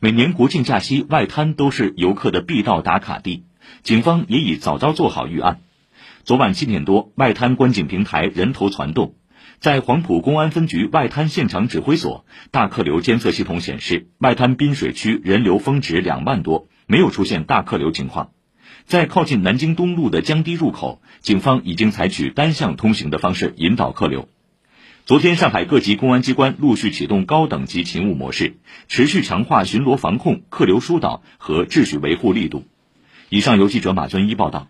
每年国庆假期，外滩都是游客的必到打卡地，警方也已早早做好预案。昨晚七点多，外滩观景平台人头攒动，在黄埔公安分局外滩现场指挥所，大客流监测系统显示，外滩滨水区人流峰值两万多，没有出现大客流情况。在靠近南京东路的江堤入口，警方已经采取单向通行的方式引导客流。昨天，上海各级公安机关陆续启动高等级勤务模式，持续强化巡逻防控、客流疏导和秩序维护力度。以上由记者马尊一报道。